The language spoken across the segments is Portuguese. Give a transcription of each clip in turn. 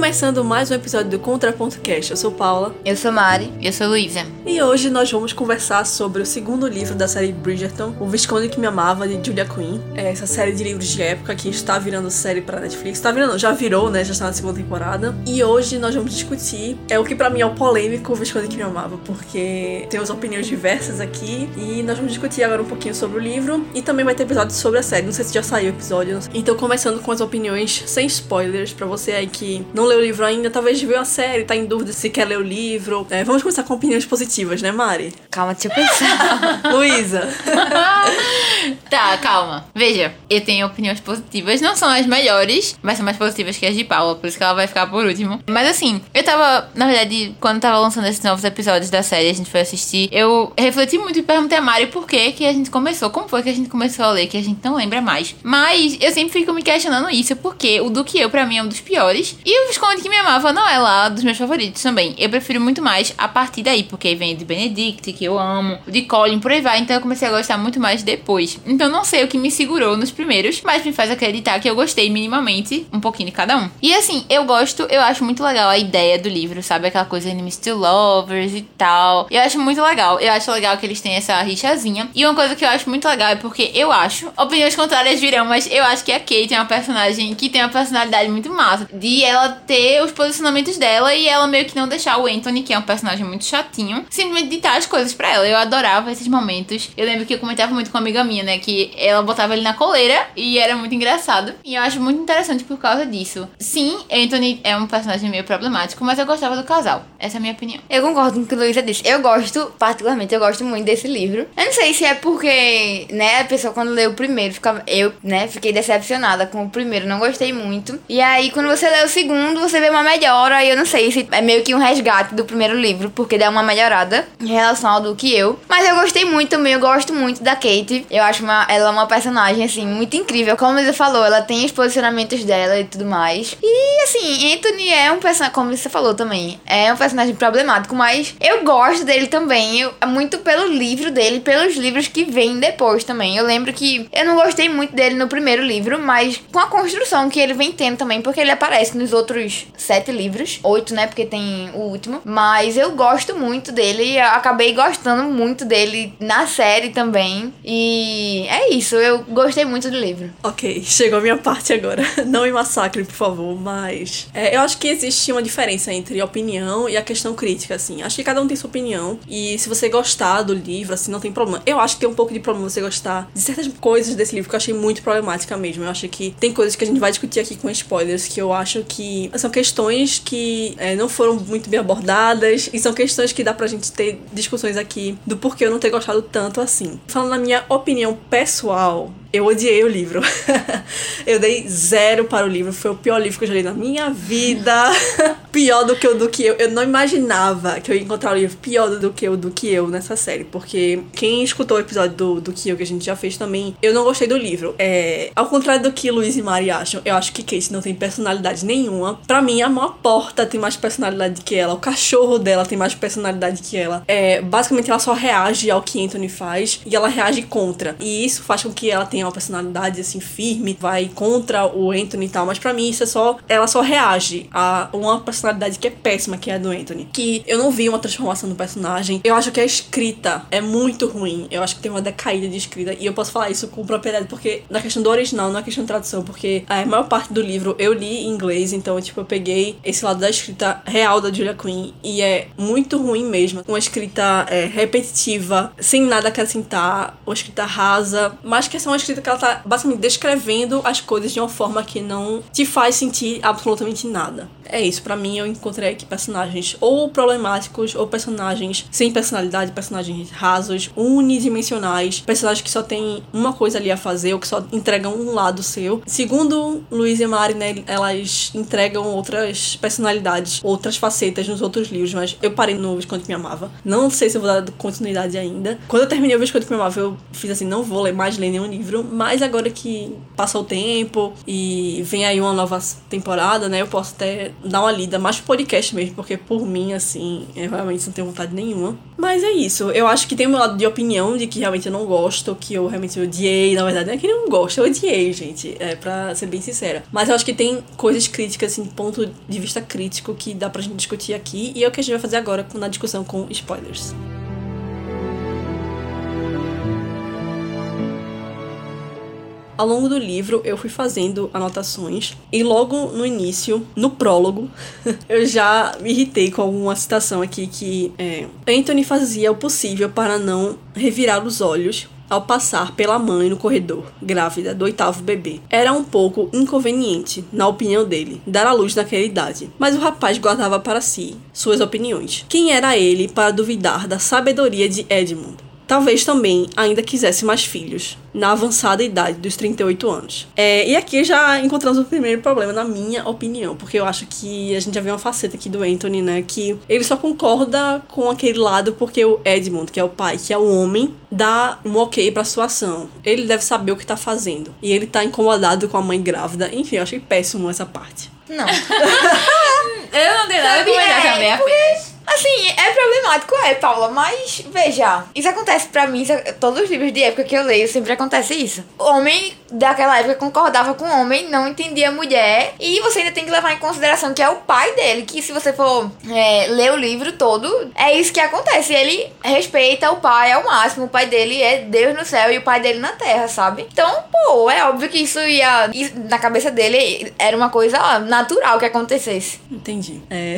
Começando mais um episódio do Contraponto Cast. Eu sou Paula. Eu sou Mari. Eu sou Luísa. E hoje nós vamos conversar sobre o segundo livro da série Bridgerton, O Visconde que Me Amava, de Julia Quinn. É essa série de livros de época que está virando série para Netflix. Está virando, já virou, né? Já está na segunda temporada. E hoje nós vamos discutir é o que para mim é o polêmico O Visconde que Me Amava, porque temos opiniões diversas aqui e nós vamos discutir agora um pouquinho sobre o livro e também vai ter episódio sobre a série. Não sei se já saiu o episódio. Então começando com as opiniões sem spoilers para você aí que não leu o livro ainda, talvez viu a série, tá em dúvida se quer ler o livro. É, vamos começar com opiniões positivas, né, Mari? Calma, deixa eu pensar. Luísa. tá, calma. Veja, eu tenho opiniões positivas, não são as melhores, mas são mais positivas que as de Paula, por isso que ela vai ficar por último. Mas assim, eu tava, na verdade, quando tava lançando esses novos episódios da série, a gente foi assistir, eu refleti muito e perguntei a Mari por que que a gente começou, como foi que a gente começou a ler, que a gente não lembra mais. Mas eu sempre fico me questionando isso, porque o do que eu, pra mim, é um dos piores. E o Visconde que me amava não é lá dos meus favoritos também. Eu prefiro muito mais a partir daí, porque vem de Benedict, que eu amo, de Colin, por aí vai. Então eu comecei a gostar muito mais depois. Então não sei o que me segurou nos primeiros, mas me faz acreditar que eu gostei minimamente um pouquinho de cada um. E assim, eu gosto, eu acho muito legal a ideia do livro, sabe? Aquela coisa enemies to lovers e tal. Eu acho muito legal. Eu acho legal que eles têm essa rixazinha. E uma coisa que eu acho muito legal é porque eu acho, opiniões contrárias virão, mas eu acho que a Kate é uma personagem que tem uma personalidade muito massa. De ela ter os posicionamentos dela e ela meio que não deixar o Anthony, que é um personagem muito chatinho, simplesmente ditar as coisas para ela. Eu adorava esses momentos. Eu lembro que eu comentava muito com uma amiga minha, né, que ela botava ele na coleira e era muito engraçado. E eu acho muito interessante por causa disso. Sim, Anthony é um personagem meio problemático, mas eu gostava do casal. Essa é a minha opinião. Eu concordo com o que Luísa disse. Eu gosto, particularmente, eu gosto muito desse livro. Eu não sei se é porque, né, a pessoa quando lê o primeiro, fica, eu, né, fiquei decepcionada com o primeiro, não gostei muito. E aí, quando você lê o segundo, você vê uma melhora. Eu não sei se é meio que um resgate do primeiro livro, porque dá uma melhorada em relação ao do que eu. Mas eu gostei muito também, eu gosto muito da Kate. Eu acho uma, ela é uma personagem, assim, muito incrível. Como você falou, ela tem os posicionamentos dela e tudo mais. E, assim, Anthony é um personagem, como você falou também, é um personagem problemático, mas eu gosto dele também. Eu, muito pelo livro dele, pelos livros que vêm depois também. Eu lembro que eu não gostei muito dele no primeiro livro, mas com a construção que ele vem tendo também, porque ele aparece nos outros sete livros, oito, né? Porque tem o último. Mas eu gosto muito dele acabei gostando muito dele na série também. E é isso, eu gostei muito do livro. Ok, chegou a minha parte agora. Não me massacre, por favor, mas. É, eu acho que existe uma diferença entre opinião e a questão crítica, assim. Acho que cada um tem sua opinião. E se você gostar do livro, assim, não tem problema. Eu acho que tem um pouco de problema você gostar de certas coisas desse livro que eu achei muito problemática mesmo. Eu acho que tem coisas que a gente vai discutir aqui com spoilers que eu acho que são questões que é, não foram muito bem abordadas e são questões que dá pra gente ter discussões aqui do porquê eu não ter gostado tanto assim. Falando na minha opinião pessoal, eu odiei o livro. eu dei zero para o livro. Foi o pior livro que eu já li na minha vida. pior do que o do que eu. Eu não imaginava que eu ia encontrar o livro pior do que o do que eu nessa série. Porque quem escutou o episódio do, do que eu que a gente já fez também, eu não gostei do livro. É, ao contrário do que Luiz e Mari acham, eu acho que Kate não tem personalidade nenhuma. Para mim, a maior porta tem mais personalidade que ela. O cachorro dela tem mais personalidade que ela. É, basicamente, ela só reage ao que Anthony faz e ela reage contra. E isso faz com que ela tenha uma personalidade assim firme, vai contra o Anthony e tal, mas para mim isso é só ela só reage a uma personalidade que é péssima, que é a do Anthony. Que eu não vi uma transformação no personagem. Eu acho que a escrita é muito ruim. Eu acho que tem uma decaída de escrita e eu posso falar isso com propriedade porque na questão do original, não é questão de tradução, porque a maior parte do livro eu li em inglês, então tipo eu peguei esse lado da escrita real da Julia Quinn e é muito ruim mesmo. Uma escrita é, repetitiva, sem nada acrescentar, uma escrita rasa, mas que é uma escrita que ela tá basicamente descrevendo as coisas de uma forma que não te faz sentir absolutamente nada. É isso, para mim eu encontrei aqui personagens ou problemáticos ou personagens sem personalidade, personagens rasos, unidimensionais, personagens que só tem uma coisa ali a fazer ou que só entregam um lado seu. Segundo Luiz e Mari, né, elas entregam outras personalidades, outras facetas nos outros livros, mas eu parei no Visconde que me amava. Não sei se eu vou dar continuidade ainda. Quando eu terminei o Visconde que me amava, eu fiz assim, não vou ler mais ler nenhum livro, mas agora que passou o tempo e vem aí uma nova temporada, né, eu posso até dar uma lida mais podcast mesmo, porque por mim, assim, eu realmente não tenho vontade nenhuma. Mas é isso. Eu acho que tem um lado de opinião de que realmente eu não gosto, que eu realmente odiei. Na verdade, não é que não gosto, eu odiei, gente. É, pra ser bem sincera. Mas eu acho que tem coisas críticas, assim, ponto de vista crítico que dá pra gente discutir aqui. E é o que a gente vai fazer agora na discussão com spoilers. Ao longo do livro, eu fui fazendo anotações e logo no início, no prólogo, eu já me irritei com alguma citação aqui que é, Anthony fazia o possível para não revirar os olhos ao passar pela mãe no corredor, grávida do oitavo bebê. Era um pouco inconveniente, na opinião dele, dar à luz naquela idade, mas o rapaz guardava para si suas opiniões. Quem era ele para duvidar da sabedoria de Edmund? Talvez também ainda quisesse mais filhos, na avançada idade dos 38 anos. É, e aqui já encontramos o primeiro problema, na minha opinião, porque eu acho que a gente já viu uma faceta aqui do Anthony, né? Que ele só concorda com aquele lado porque o Edmund, que é o pai, que é o homem, dá um ok pra sua ação. Ele deve saber o que tá fazendo. E ele tá incomodado com a mãe grávida. Enfim, eu achei péssimo essa parte. Não. Eu não tenho nada a Sabe, comentar é, também, apenas. Assim, é problemático, é, Paula, mas veja, isso acontece pra mim, isso- todos os livros de época que eu leio sempre acontece isso. O homem daquela época concordava com o homem, não entendia a mulher, e você ainda tem que levar em consideração que é o pai dele, que se você for é, ler o livro todo, é isso que acontece. Ele respeita o pai ao máximo, o pai dele é Deus no céu e o pai dele na terra, sabe? Então, pô, é óbvio que isso ia. na cabeça dele era uma coisa natural que acontecesse. Entendi. É,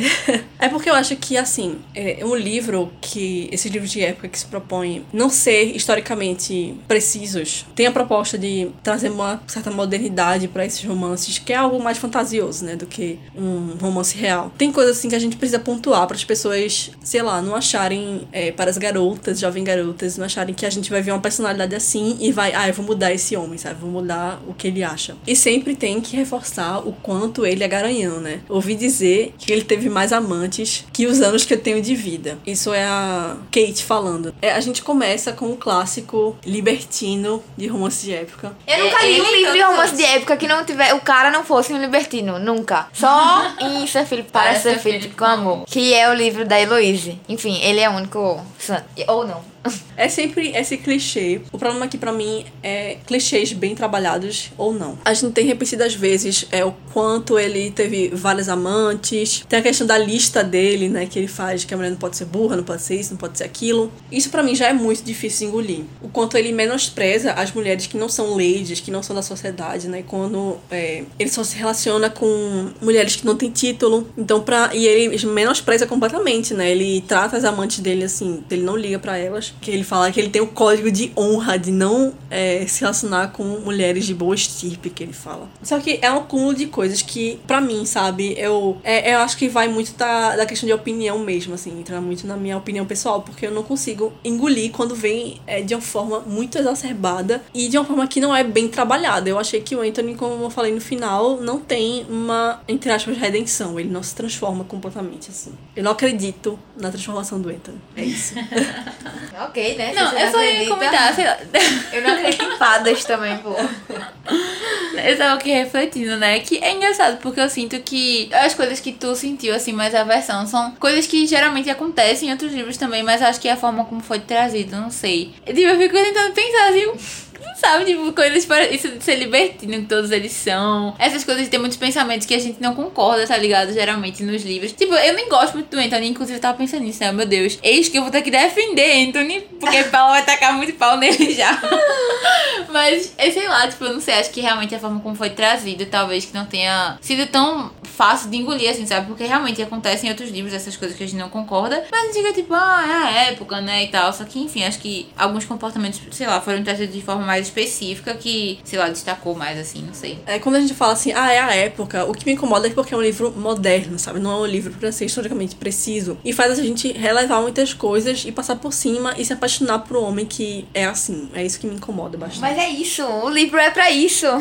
é porque eu acho que, assim, é um livro que. Esses livros de época que se propõem não ser historicamente precisos, tem a proposta de trazer uma certa modernidade pra esses romances, que é algo mais fantasioso, né? Do que um romance real. Tem coisas assim que a gente precisa pontuar para as pessoas, sei lá, não acharem, é, para as garotas, jovens garotas, não acharem que a gente vai ver uma personalidade assim e vai, ah, eu vou mudar esse homem, sabe? Vou mudar o que ele acha. E sempre tem que reforçar o quanto ele é garanhão, né? Ouvi dizer que ele teve mais amantes que os anos que eu tenho de vida. Isso é a Kate falando. É, a gente começa com o clássico libertino de romance de época. Eu nunca li Ele um livro de romance de época que não tiver, o cara não fosse um libertino, nunca. Só em Ser Felipe para Ser Felipe com Amor, que é o livro da Heloise. Enfim, ele é o único santo. Ou não. É sempre esse clichê. O problema aqui pra mim é clichês bem trabalhados ou não. A gente tem repetidas vezes é o quanto ele teve várias amantes. Tem a questão da lista dele, né, que ele faz que a mulher não pode ser burra, não pode ser isso, não pode ser aquilo. Isso pra mim já é muito difícil de engolir. O quanto ele menospreza as mulheres que não são ladies, que não são da sociedade, né? Quando é, ele só se relaciona com mulheres que não têm título. Então, pra. E ele menospreza completamente, né? Ele trata as amantes dele assim, ele não liga pra elas. Que ele fala que ele tem o código de honra de não é, se relacionar com mulheres de boa estirpe, que ele fala. Só que é um acúmulo de coisas que, pra mim, sabe, eu, é, eu acho que vai muito da, da questão de opinião mesmo, assim, entra muito na minha opinião pessoal, porque eu não consigo engolir quando vem é, de uma forma muito exacerbada e de uma forma que não é bem trabalhada. Eu achei que o Anthony, como eu falei no final, não tem uma, entre aspas, redenção. Ele não se transforma completamente, assim. Eu não acredito na transformação do Anthony. É isso. ok, né? Não, eu só ia comentar, sei lá. Eu não acredito em fadas também, pô. Eu tava aqui refletindo, né? Que é engraçado, porque eu sinto que as coisas que tu sentiu, assim, mais aversão, são coisas que geralmente acontecem em outros livros também, mas acho que é a forma como foi trazido, não sei. Tipo, eu fico tentando pensar, assim, sabe? Tipo, coisas para isso de ser libertino que todos eles são. Essas coisas de ter muitos pensamentos que a gente não concorda, tá ligado? Geralmente nos livros. Tipo, eu nem gosto muito do Anthony, inclusive eu tava pensando nisso, né? Meu Deus. Eis que eu vou ter que defender Anthony, porque Paulo vai tacar muito pau nele já. Mas, é, sei lá, tipo, eu não sei, acho que realmente a forma como foi trazido, talvez que não tenha sido tão fácil de engolir, assim, sabe? Porque realmente acontecem em outros livros essas coisas que a gente não concorda, mas a gente fica tipo, ah, é a época, né, e tal. Só que, enfim, acho que alguns comportamentos, sei lá, foram trazidos de forma mais específica que, sei lá, destacou mais, assim, não sei. É, quando a gente fala assim, ah, é a época, o que me incomoda é porque é um livro moderno, sabe? Não é um livro pra ser historicamente preciso. E faz a gente relevar muitas coisas e passar por cima e se apaixonar por um homem que é assim. É isso que me incomoda bastante. Mas é isso, o livro é pra isso.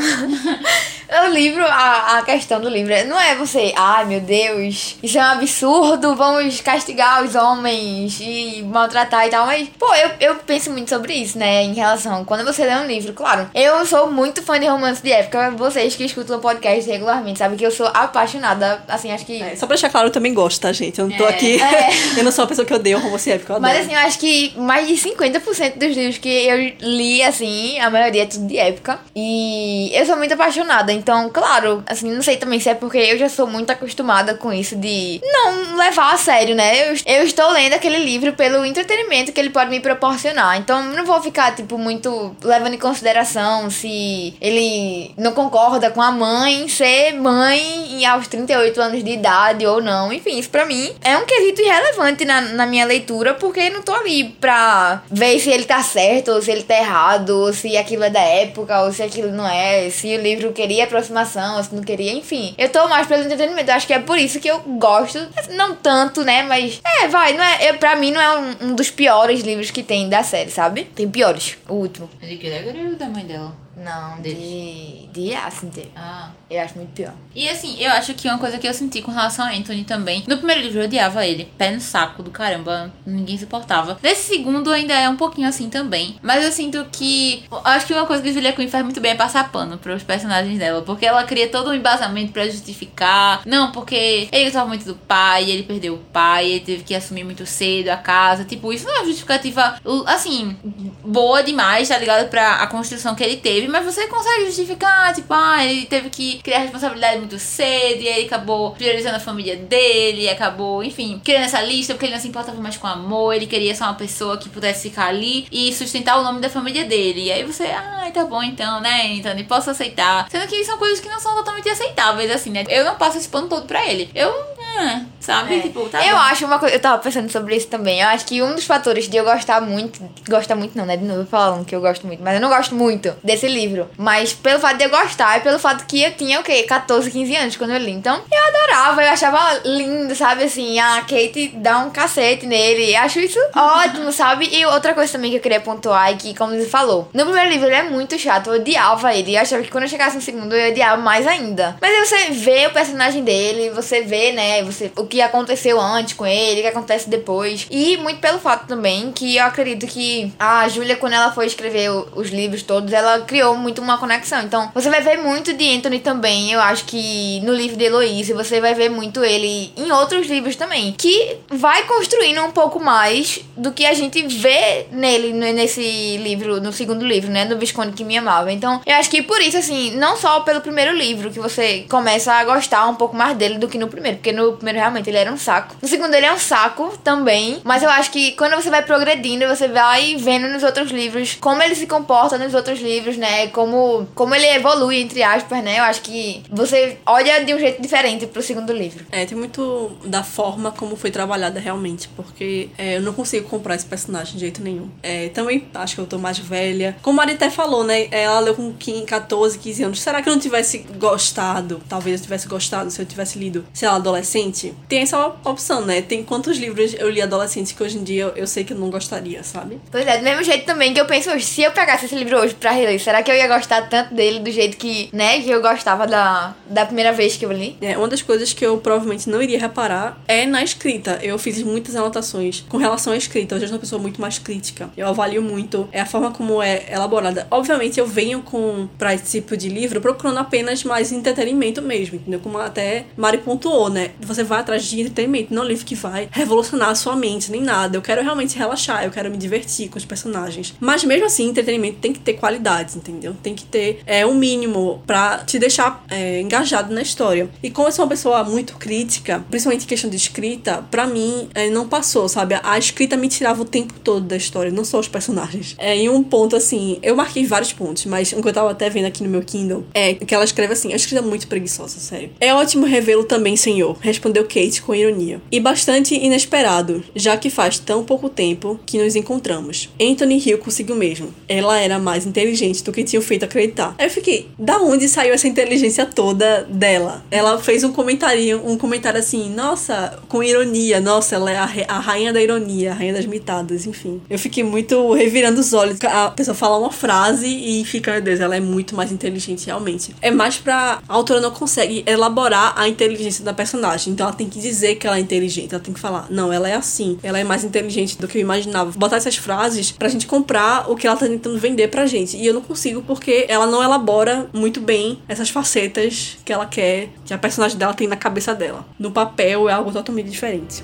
O livro, a, a questão do livro não é você, ai meu Deus, isso é um absurdo, vamos castigar os homens e maltratar e tal, mas, pô, eu, eu penso muito sobre isso, né, em relação, quando você lê um livro, claro, eu sou muito fã de romance de época, vocês que escutam o podcast regularmente, sabem que eu sou apaixonada, assim, acho que... É, só pra deixar claro, eu também gosto, tá, gente? Eu não tô É. aqui, É. eu não sou uma pessoa que odeia romance épico, eu adoro. Mas assim, eu acho que mais de 50% dos livros que eu li, assim, a maioria é tudo de época. E eu sou muito apaixonada. Então, claro, assim, não sei também se é porque eu já sou muito acostumada com isso de não levar a sério, né? Eu, eu estou lendo aquele livro pelo entretenimento que ele pode me proporcionar. Então, não vou ficar, tipo, muito levando em consideração se ele não concorda com a mãe ser mãe aos 38 anos de idade ou não. Enfim, isso pra mim é um quesito irrelevante na, na minha leitura, porque não tô ali pra ver se ele tá certo ou se ele tá errado, ou se aquilo é da época ou se aquilo não é, se o livro queria aproximação ou se não queria, enfim. Eu tô mais pelo entretenimento, eu acho que é por isso que eu gosto, não tanto, né, mas é, vai, não é, eu, pra mim não é um, um dos piores livros que tem da série, sabe? Tem piores, o último. De Gregory ou da mãe dela? Não, de. de Ascent. Ah. Eu acho muito pior. E assim, eu acho que uma coisa que eu senti com relação a Anthony também. No primeiro livro eu odiava ele. Pé no saco do caramba. Ninguém suportava. Nesse segundo ainda é um pouquinho assim também. Mas eu sinto que. eu Acho que uma coisa que a Julia Quinn faz muito bem é passar pano pros personagens dela. Porque ela cria todo um embasamento pra justificar. Não, porque ele gostava muito do pai, ele perdeu o pai, ele teve que assumir muito cedo a casa. Tipo, isso não é uma justificativa, assim, boa demais, tá ligado? Pra a construção que ele teve. Mas você consegue justificar, tipo, ah, ele teve que criar responsabilidade muito cedo, e aí ele acabou priorizando a família dele, acabou, enfim, criando essa lista porque ele não se importava mais com amor, ele queria só uma pessoa que pudesse ficar ali e sustentar o nome da família dele. E aí você, ah, tá bom então, né, então, e posso aceitar. Sendo que são coisas que não são totalmente aceitáveis, assim, né? Eu não passo esse pano todo pra ele. Eu, ah, sabe? É. Tipo, tá eu bom. acho uma coisa, eu tava pensando sobre isso também. Eu acho que um dos fatores de eu gostar muito, gostar muito não, né? De novo falando que eu gosto muito, mas eu não gosto muito desse livro. Mas pelo fato de eu gostar e pelo fato que eu tinha o quê? 14, 15 anos quando eu li. Então, eu adorava, eu achava lindo, sabe assim, a Kate dá um cacete nele. Eu acho isso ótimo, sabe? E outra coisa também que eu queria pontuar é que, como você falou, no primeiro livro ele é muito chato, eu odiava ele. Eu achava que quando eu chegasse no segundo eu odiava mais ainda. Mas aí você vê o personagem dele, você vê, né, você, o que aconteceu antes com ele, o que acontece depois. E muito pelo fato também que eu acredito que a Júlia, quando ela foi escrever os livros todos, ela criou muito uma conexão. Então, você vai ver muito de Anthony também. Eu acho que no livro de Heloise, você vai ver muito ele em outros livros também. Que vai construindo um pouco mais do que a gente vê nele, n- nesse livro, no segundo livro, né? No Visconde que me amava. Então, eu acho que por isso, assim, não só pelo primeiro livro que você começa a gostar um pouco mais dele do que no primeiro. Porque no primeiro, realmente, ele era um saco. No segundo, ele é um saco também. Mas eu acho que quando você vai progredindo, você vai vendo nos outros livros como ele se comporta nos outros livros, né? Como, como ele evolui, entre aspas, né? Eu acho que você olha de um jeito diferente pro segundo livro. É, tem muito da forma como foi trabalhada realmente, porque é, eu não consigo comprar esse personagem de jeito nenhum. É, também acho que eu tô mais velha. Como a Mari até falou, né? Ela leu com 15, 14, 15 anos. Será que eu não tivesse gostado? Talvez eu tivesse gostado se eu tivesse lido, sei lá, adolescente? Tem essa opção, né? Tem quantos livros eu li adolescente que hoje em dia eu, eu sei que eu não gostaria, sabe? Pois é, do mesmo jeito também que eu penso hoje, se eu pegasse esse livro hoje pra reler, será que eu ia gostar tanto dele do jeito que, né, que eu gostava da, da primeira vez que eu li? É, uma das coisas que eu provavelmente não iria reparar é na escrita. Eu fiz muitas anotações com relação à escrita. Eu já sou uma pessoa muito mais crítica. Eu avalio muito é a forma como é elaborada. Obviamente, eu venho com para esse tipo de livro procurando apenas mais entretenimento mesmo, entendeu? Como até Mari pontuou, né? Você vai atrás de entretenimento, não livro que vai revolucionar a sua mente, nem nada. Eu quero realmente relaxar, eu quero me divertir com os personagens. Mas mesmo assim, entretenimento tem que ter qualidades, entendeu? Tem que ter é, um mínimo pra te deixar é, engajado na história. E como eu sou uma pessoa muito crítica, principalmente em questão de escrita, pra mim é, não passou, sabe? A escrita me tirava o tempo todo da história, não só os personagens. É, em um ponto assim, eu marquei vários pontos, mas um que eu tava até vendo aqui no meu Kindle é que ela escreve assim: a escrita é muito preguiçosa, sério. É ótimo revê-lo também, senhor, respondeu Kate Com ironia. E bastante inesperado, já que faz tão pouco tempo que nos encontramos. Anthony riu consigo mesmo. Ela era mais inteligente do que tinham feito acreditar. Aí eu fiquei, da onde saiu essa inteligência toda dela? Ela fez um comentário, um comentário assim, nossa, com ironia, nossa, ela é a, a rainha da ironia, a rainha das mitadas, enfim. Eu fiquei muito revirando os olhos. A pessoa fala uma frase e fica, meu Deus, ela é muito mais inteligente realmente. É mais pra. A autora não consegue elaborar a inteligência da personagem. Então ela tem que dizer que ela é inteligente. Ela tem que falar, não, ela é assim. Ela é mais inteligente do que eu imaginava. Botar essas frases pra gente comprar o que ela tá tentando vender pra gente. E eu não consigo porque ela não elabora muito bem essas facetas que ela quer, que a personagem dela tem na cabeça dela. No papel é algo totalmente diferente.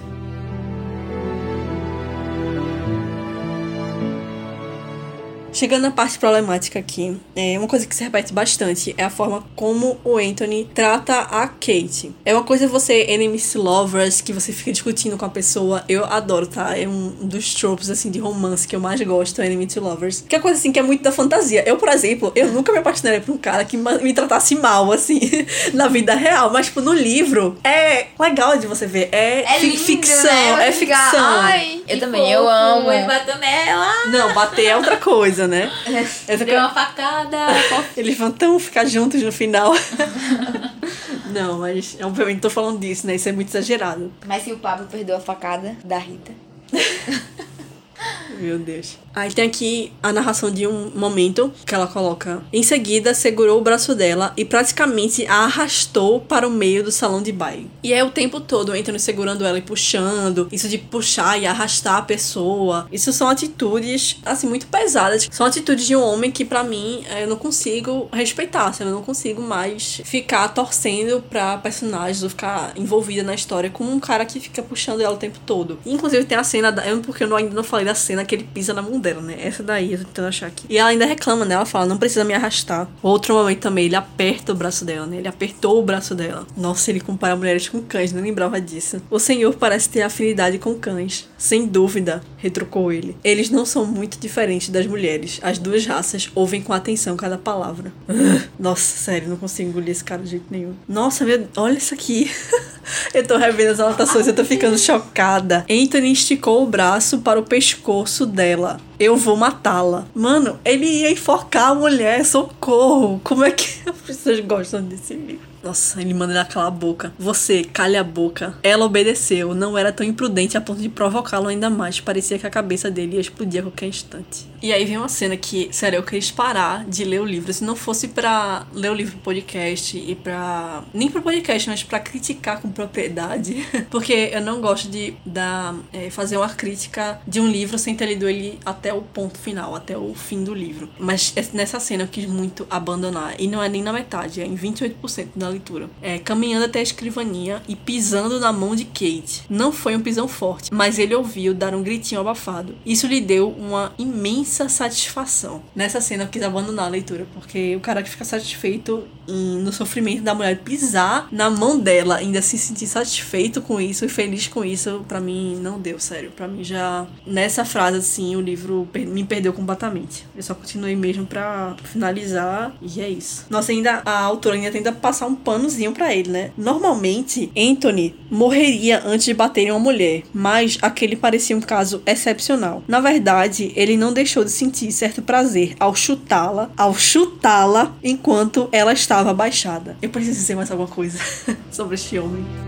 Chegando à parte problemática aqui, é uma coisa que se repete bastante é a forma como o Anthony trata a Kate. É uma coisa você enemies lovers, que você fica discutindo com a pessoa. Eu adoro, tá? É um dos tropes assim de romance que eu mais gosto, enemy to lovers. Que é coisa assim que é muito da fantasia. Eu, por exemplo, eu nunca me apaixonaria por um cara que me tratasse mal assim na vida real, mas tipo no livro é legal de você ver. É, É lindo, ficção, né? é ficção. Ai, Eu também, eu amo. ele bateu nela. Não, bater é outra coisa, né? Essa Deu uma facada. Eles vão tão ficar juntos no final. Não, mas obviamente tô falando disso, né? Isso é muito exagerado. Mas se o Pablo perdeu a facada da Rita. Meu Deus. Aí tem aqui a narração de um momento que ela coloca. Em seguida, segurou o braço dela e praticamente a arrastou para o meio do salão de baile. E é o tempo todo entrando segurando ela e puxando. Isso de puxar e arrastar a pessoa. Isso são atitudes, assim, muito pesadas. São atitudes de um homem que, para mim, eu não consigo respeitar. Assim, eu não consigo mais ficar torcendo pra personagens ou ficar envolvida na história como um cara que fica puxando ela o tempo todo. Inclusive, tem a cena, da, porque eu ainda não falei da cena que ele pisa na mão né? Essa daí, eu tô tentando achar aqui. E ela ainda reclama, né? Ela fala, não precisa me arrastar. Outro momento também, ele aperta o braço dela, né? Ele apertou o braço dela. Nossa, ele compara mulheres com cães, não lembrava disso. O senhor parece ter afinidade com cães. Sem dúvida, retrucou ele. Eles não são muito diferentes das mulheres. As duas raças ouvem com atenção cada palavra. Nossa, sério, não consigo engolir esse cara de jeito nenhum. Nossa, meu, olha isso aqui. eu tô revendo as anotações, eu tô ficando chocada. Anthony esticou o braço para o pescoço dela. Eu vou matá-la. Mano, ele ia enforcar a mulher, socorro. Como é que as pessoas gostam desse livro? Nossa, ele manda ela calar a boca. Você, calha a boca. Ela obedeceu, não era tão imprudente a ponto de provocá-lo ainda mais. Parecia que a cabeça dele ia explodir a qualquer instante. E aí vem uma cena que, sério, eu queria parar de ler o livro. Se não fosse pra ler o livro pro podcast e pra. Nem pro podcast, mas pra criticar com propriedade. Porque eu não gosto de dar, é, fazer uma crítica de um livro sem ter lido ele até o ponto final, até o fim do livro. Mas es- nessa cena eu quis muito abandonar. E não é nem na metade, é em 28% da leitura. É, caminhando até a escrivaninha e pisando na mão de Kate. Não foi um pisão forte, mas ele ouviu dar um gritinho abafado. Isso lhe deu uma imensa satisfação. Nessa cena eu quis abandonar a leitura, porque o cara que fica satisfeito em- no sofrimento da mulher pisar na mão dela, ainda se sentir satisfeito com isso e feliz com isso, pra mim não deu, sério. Pra mim já. Nessa frase, assim, o livro me perdeu completamente. Eu só continuei mesmo pra finalizar e é isso. Nossa, ainda a autora ainda tenta passar um panozinho pra ele, né? Normalmente, Anthony morreria antes de bater em uma mulher, mas aquele parecia um caso excepcional. Na verdade, ele não deixou de sentir certo prazer ao chutá-la, ao chutá-la enquanto ela estava abaixada. Eu preciso dizer mais alguma coisa sobre este homem.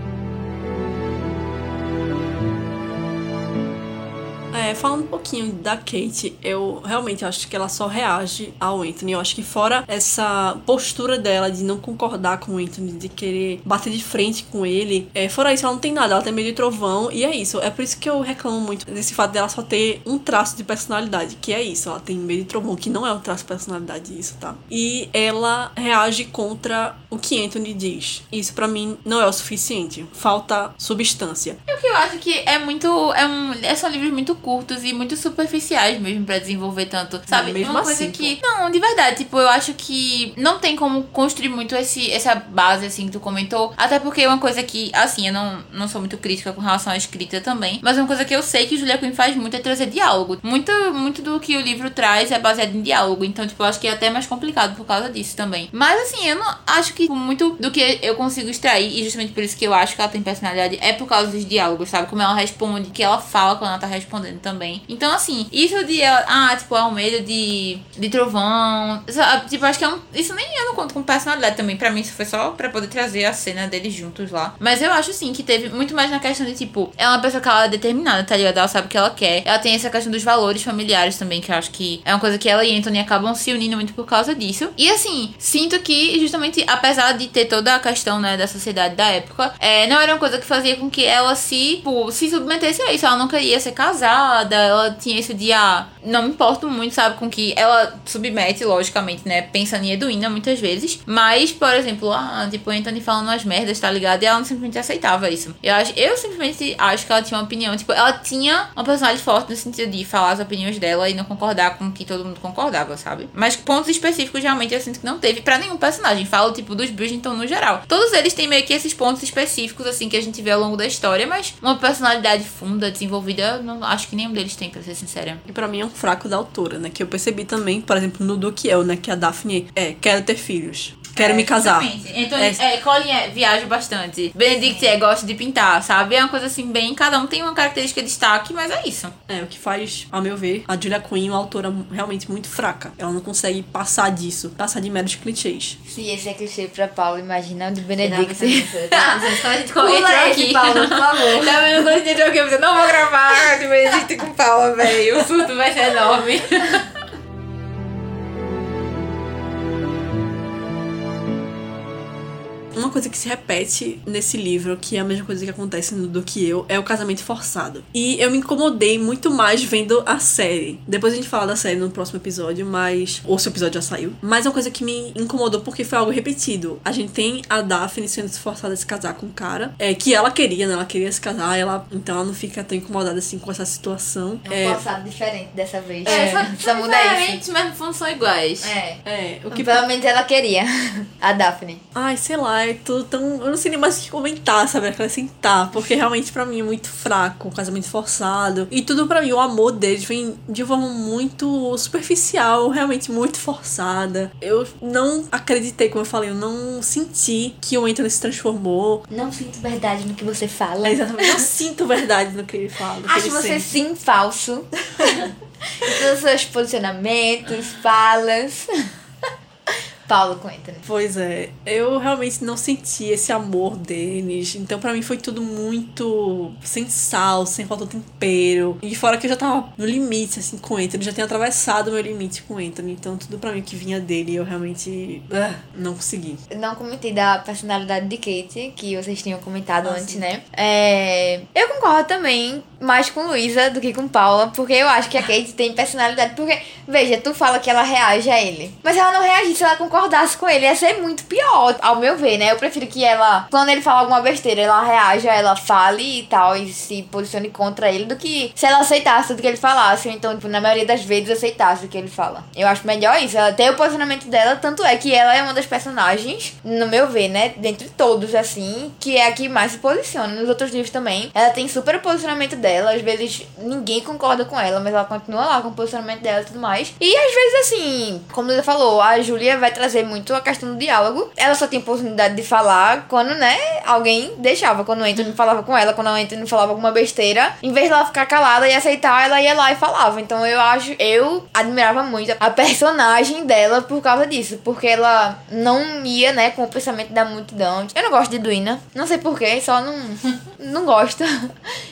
É, falando um pouquinho da Kate, eu realmente acho que ela só reage ao Anthony. Eu acho que fora essa postura dela de não concordar com o Anthony, de querer bater de frente com ele, é, fora isso, ela não tem nada, ela tem medo de trovão, e é isso. É por isso que eu reclamo muito desse fato dela só ter um traço de personalidade, que é isso, ela tem medo de trovão, que não é um traço de personalidade, isso, tá? E ela reage contra o que Anthony diz. Isso pra mim não é o suficiente. Falta substância. É o que eu acho que é muito. É um, é- são livros muito curtos e muito superficiais mesmo pra desenvolver tanto. Sabe? mesmo uma coisa assim, que. Não, de verdade, tipo, eu acho que não tem como construir muito esse, essa base, assim, que tu comentou. Até porque é uma coisa que, assim, eu não, não sou muito crítica com relação à escrita também. Mas uma coisa que eu sei que Julia Quinn faz muito é trazer diálogo. Muito, muito do que o livro traz é baseado em diálogo. Então, tipo, eu acho que é até mais complicado por causa disso também. Mas assim, eu não acho que muito do que eu consigo extrair, e justamente por isso que eu acho que ela tem personalidade, é por causa dos diálogos, sabe? Como ela responde, que ela fala quando ela tá respondendo também. Então, assim, isso de ah, tipo, é um medo de, de trovão. sabe? Tipo, acho que é um. Isso nem eu não conto com personalidade também. Pra mim, isso foi só pra poder trazer a cena deles juntos lá. Mas eu acho, sim, que teve muito mais na questão de, tipo, é uma pessoa que ela é determinada, tá ligado? Ela sabe o que ela quer. Ela tem essa questão dos valores familiares também, que eu acho que é uma coisa que ela e Anthony acabam se unindo muito por causa disso. E assim, sinto que justamente, apesar de ter toda a questão, né, da sociedade da época, é, não era uma coisa que fazia com que ela se, tipo, se submetesse a isso. Ela não queria ser casada, ela tinha isso de, ah, não me importo muito, sabe, com que ela submete, logicamente, né, pensando em Edwina muitas vezes. Mas, por exemplo, ah, tipo, Anthony falando umas merdas, tá ligado? E ela simplesmente aceitava isso. Eu acho, eu simplesmente acho que ela tinha uma opinião, tipo, ela tinha uma personalidade forte no sentido de falar as opiniões dela e não concordar com o que todo mundo concordava, sabe? Mas pontos específicos realmente eu sinto que não teve para nenhum personagem. Falo, tipo, dos Bridgerton no geral. Todos eles têm meio que esses pontos específicos, assim, que a gente vê ao longo da história, mas uma personalidade funda, desenvolvida, não acho que nenhum deles tem, pra ser sincera. E pra mim é um fraco da autora, né? Que eu percebi também, por exemplo, no Duquiel, né? Que a Daphne é, quero ter filhos. Quero É, me casar. exatamente. Então, É. é, Colin é, viaja bastante. Benedict é, gosta de pintar, sabe? É uma coisa assim, bem. Cada um tem uma característica de destaque, mas é isso. É, o que faz, ao meu ver, a Julia Quinn uma autora realmente muito fraca. Ela não consegue passar disso, passar de meros clichês. Se esse é clichê pra Paulo, imagina o de Benedict. Tá, mas quando a gente Pula entrou aqui. Paulo, por favor. Tá vendo quando a gente entrou aqui? Eu não vou gravar de Benedict com Paula, velho. O surto vai ser enorme. Uma coisa que se repete nesse livro, que é a mesma coisa que acontece no do que eu, é o casamento forçado. E eu me incomodei muito mais vendo a série. Depois a gente fala da série no próximo episódio, mas. Ou se o episódio já saiu. Mas é uma coisa que me incomodou porque foi algo repetido. A gente tem a Daphne sendo forçada a se casar com um cara. É, que ela queria, né? Ela queria se casar, ela, então ela não fica tão incomodada assim com essa situação. É um passado diferente dessa vez. É, só, Só muda isso. diferentes, mas no fundo são iguais. É. É, o que. Pelo menos ela queria. A Daphne. Ai, sei lá, é tudo tão. Eu não sei nem mais o que comentar, sabe? Acrescentar. Porque realmente pra mim é muito fraco, um casamento forçado. E tudo pra mim, o amor deles vem de forma muito superficial, realmente muito forçada. Eu não acreditei, como eu falei, eu não senti que o Anthony se transformou. Não sinto verdade no que você fala. É, exatamente, eu não sinto verdade no que ele fala. que Acho ele você sente. sim falso. em todos os seus posicionamentos, falas. Paulo com Anthony. Pois é, eu realmente não senti esse amor deles. Então, pra mim, foi tudo muito sem sal, sem falta de tempero. E fora que eu já tava no limite, assim, com o Anthony. Já tinha atravessado o meu limite com o Anthony. Então, tudo pra mim que vinha dele, eu realmente ah, não consegui. Não comentei da personalidade de Kate, que vocês tinham comentado Ah, antes, sim. né? É, eu concordo também mais com Luísa do que com Paula, porque eu acho que a Kate tem personalidade. Porque, veja, tu fala que ela reage a ele. Mas ela não reagisse se ela concordasse com ele. Ia ser muito pior, ao meu ver, né? Eu prefiro que ela, quando ele fala alguma besteira, ela reaja, ela fale e tal, e se posicione contra ele, do que se ela aceitasse tudo que ele falasse. Então, tipo, na maioria das vezes, aceitasse o que ele fala. Eu acho melhor isso. Ela tem o posicionamento dela, tanto é que ela é uma das personagens, no meu ver, né? Dentre todos, assim, que é a que mais se posiciona. Nos outros livros também. Ela tem super posicionamento dela. Às vezes ninguém concorda com ela, mas ela continua lá com o posicionamento dela e tudo mais. E às vezes, assim, como Luísa falou, a Júlia vai trazer muito a questão do diálogo. Ela só tem oportunidade de falar quando, né, alguém deixava. Quando o Anthony falava com ela, quando o Anthony falava alguma besteira, em vez dela ficar calada e aceitar, ela ia lá e falava. Então eu acho, eu admirava muito a personagem dela por causa disso. Porque ela não ia, né, com o pensamento da multidão. Eu não gosto de Duina. Não sei porquê, só não, não gosto.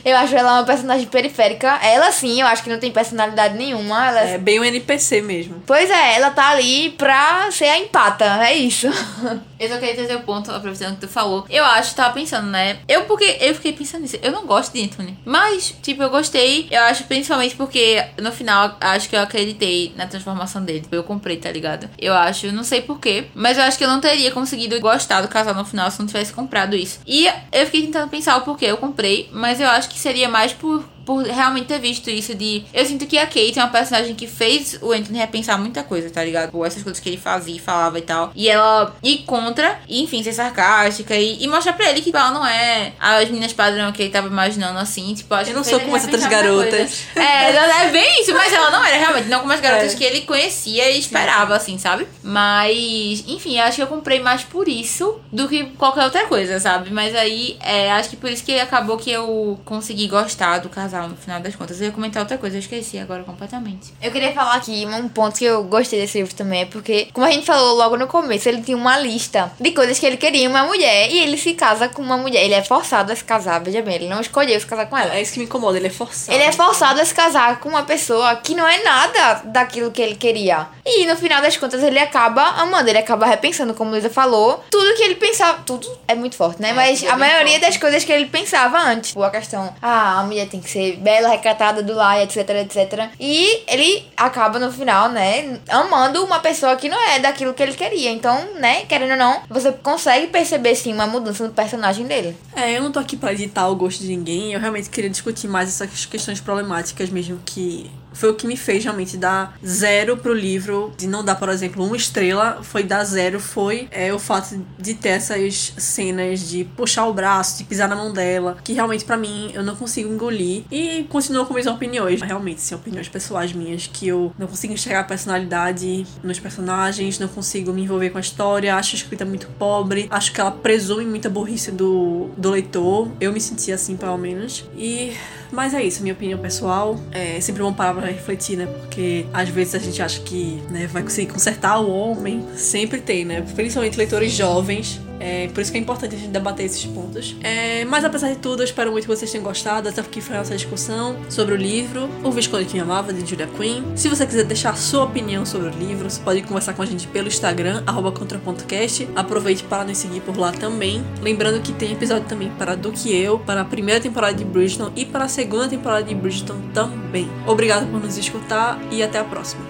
Eu acho ela uma personagem periférica. Ela sim, eu acho que não tem personalidade nenhuma. Ela É bem um NPC mesmo. Pois é, ela tá ali pra ser a empata, é isso. Eu só queria trazer o ponto, aproveitando que tu falou. Eu acho, tava pensando, né? Eu, porque eu fiquei pensando nisso. Eu não gosto de Anthony. Mas, tipo, eu gostei. Eu acho principalmente porque no final, acho que eu acreditei na transformação dele. Eu comprei, tá ligado? Eu acho, não sei porquê. Mas eu acho que eu não teria conseguido gostar do casal no final se não tivesse comprado isso. E eu fiquei tentando pensar o porquê eu comprei. Mas eu acho que seria mais por por realmente ter visto isso de. Eu sinto que a Kate é uma personagem que fez o Anthony repensar muita coisa, tá ligado? Por essas coisas que ele fazia e falava e tal. E ela ir contra, e, enfim, ser sarcástica e, e mostrar pra ele que tipo, ela não é as meninas padrão que ele tava imaginando assim. Tipo, acho Eu não que sou como as outras garotas. É, ela é bem isso, mas ela não era realmente, não como as garotas É. que ele conhecia e esperava, assim, sabe? Mas, enfim, acho que eu comprei mais por isso do que qualquer outra coisa, sabe? Mas aí, é, acho que por isso que acabou que eu consegui gostar do casal no final das contas. Eu ia comentar outra coisa, eu esqueci agora completamente. Eu queria falar aqui um ponto que eu gostei desse livro também é porque, como a gente falou logo no começo, ele tinha uma lista de coisas que ele queria em uma mulher e ele se casa com uma mulher. Ele é forçado a se casar, veja bem, ele não escolheu se casar com ela. É isso que me incomoda, ele é forçado. Ele é forçado a se casar com uma pessoa que não é nada daquilo que ele queria. E no final das contas ele acaba amando, ele acaba repensando, como Luísa falou, tudo que ele pensava. Tudo é muito forte, né? É, Mas é a maioria forte. das coisas que ele pensava antes. Tipo, a questão, ah, a mulher tem que ser bela, recatada do lar, etc, etc. E ele acaba no final, né, amando uma pessoa que não é daquilo que ele queria. Então, né, querendo ou não, você consegue perceber sim uma mudança no personagem dele. É, eu não tô aqui pra editar o gosto de ninguém, eu realmente queria discutir mais essas questões problemáticas mesmo que foi o que me fez realmente dar zero pro livro, de não dar, por exemplo, uma estrela, foi dar zero, foi é, o fato de ter essas cenas de puxar o braço, de pisar na mão dela, que realmente pra mim eu não consigo engolir. E continuo com minhas opiniões, realmente, são opiniões pessoais minhas, que eu não consigo enxergar a personalidade nos personagens, não consigo me envolver com a história, acho a escrita muito pobre, acho que ela presume muita burrice do, do leitor, eu me senti assim, pelo menos, e... Mas é isso, minha opinião pessoal. É sempre bom parar refletir, né? Porque às vezes a gente acha que né, vai conseguir consertar o homem. Sempre tem, né? Principalmente leitores jovens. É, por isso que é importante a gente debater esses pontos. É, mas apesar de tudo, eu espero muito que vocês tenham gostado. Até porque foi a nossa discussão sobre o livro O Visconde que Me Amava, de Julia Quinn. Se você quiser deixar sua opinião sobre o livro, você pode conversar com a gente pelo Instagram, contra.cast. Aproveite para nos seguir por lá também. Lembrando que tem episódio também para Do Que Eu, para a primeira temporada de Bridgeton e para a segunda temporada de Bridgeton também. Obrigado por nos escutar e até a próxima.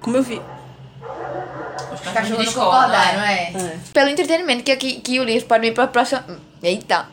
Como eu vi. Os cachorros não discordam, concordaram, é. é. Pelo entretenimento que, que, que o livro pode me proporcionar. Eita!